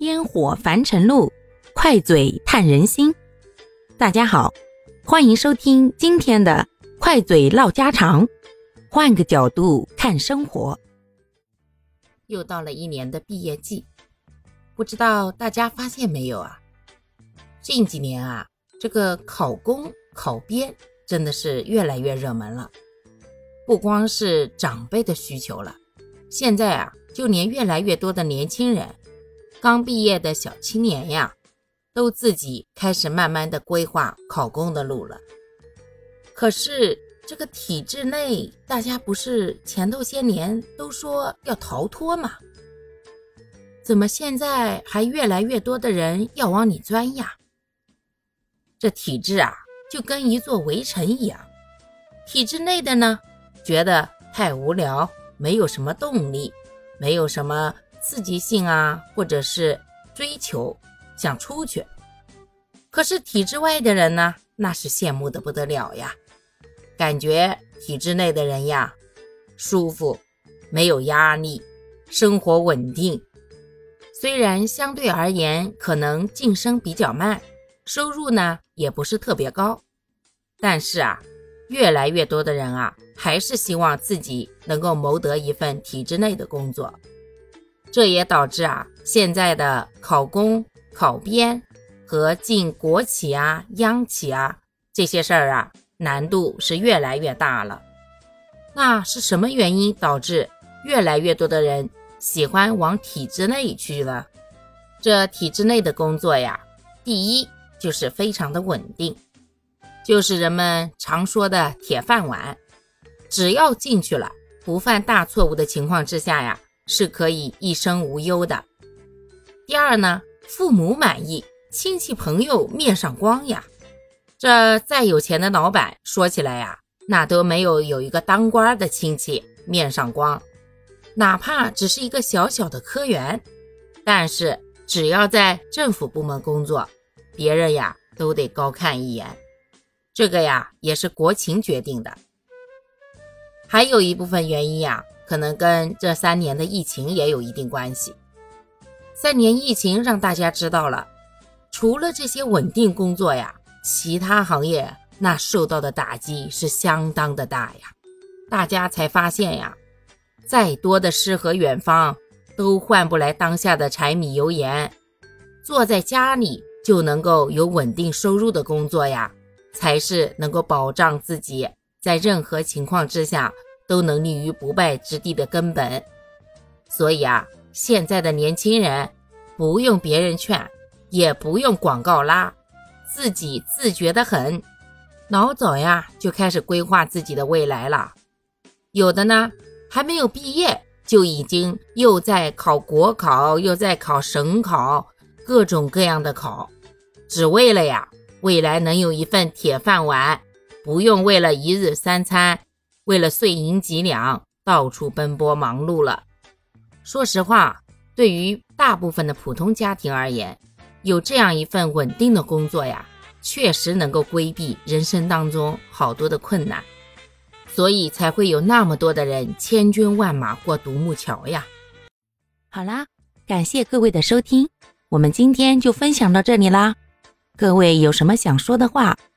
烟火凡尘路，快嘴探人心。大家好，欢迎收听今天的快嘴唠家常，换个角度看生活。又到了一年的毕业季，不知道大家发现没有啊？近几年啊，这个考公、考编真的是越来越热门了。不光是长辈的需求了，现在啊，就连越来越多的年轻人。刚毕业的小青年呀，都自己开始慢慢的规划考公的路了。可是这个体制内，大家不是前头些年都说要逃脱吗？怎么现在还越来越多的人要往里钻呀？这体制啊，就跟一座围城一样。体制内的呢，觉得太无聊，没有什么动力，没有什么。刺激性啊，或者是追求，想出去。可是体制外的人呢，那是羡慕的不得了呀，感觉体制内的人呀，舒服，没有压力，生活稳定。虽然相对而言可能晋升比较慢，收入呢也不是特别高，但是啊，越来越多的人啊，还是希望自己能够谋得一份体制内的工作。这也导致啊，现在的考公、考编和进国企啊、央企啊这些事儿啊，难度是越来越大了。那是什么原因导致越来越多的人喜欢往体制内去了？这体制内的工作呀，第一就是非常的稳定，就是人们常说的铁饭碗，只要进去了，不犯大错误的情况之下呀。是可以一生无忧的。第二呢，父母满意，亲戚朋友面上光呀。这再有钱的老板说起来呀，那都没有有一个当官的亲戚面上光。哪怕只是一个小小的科员，但是只要在政府部门工作，别人呀都得高看一眼。这个呀也是国情决定的。还有一部分原因呀。可能跟这三年的疫情也有一定关系。三年疫情让大家知道了，除了这些稳定工作呀，其他行业那受到的打击是相当的大呀。大家才发现呀，再多的诗和远方都换不来当下的柴米油盐。坐在家里就能够有稳定收入的工作呀，才是能够保障自己在任何情况之下。都能立于不败之地的根本，所以啊，现在的年轻人不用别人劝，也不用广告拉，自己自觉的很，老早呀就开始规划自己的未来了。有的呢，还没有毕业就已经又在考国考，又在考省考，各种各样的考，只为了呀未来能有一份铁饭碗，不用为了一日三餐。为了碎银几两，到处奔波忙碌了。说实话，对于大部分的普通家庭而言，有这样一份稳定的工作呀，确实能够规避人生当中好多的困难，所以才会有那么多的人千军万马过独木桥呀。好啦，感谢各位的收听，我们今天就分享到这里啦。各位有什么想说的话，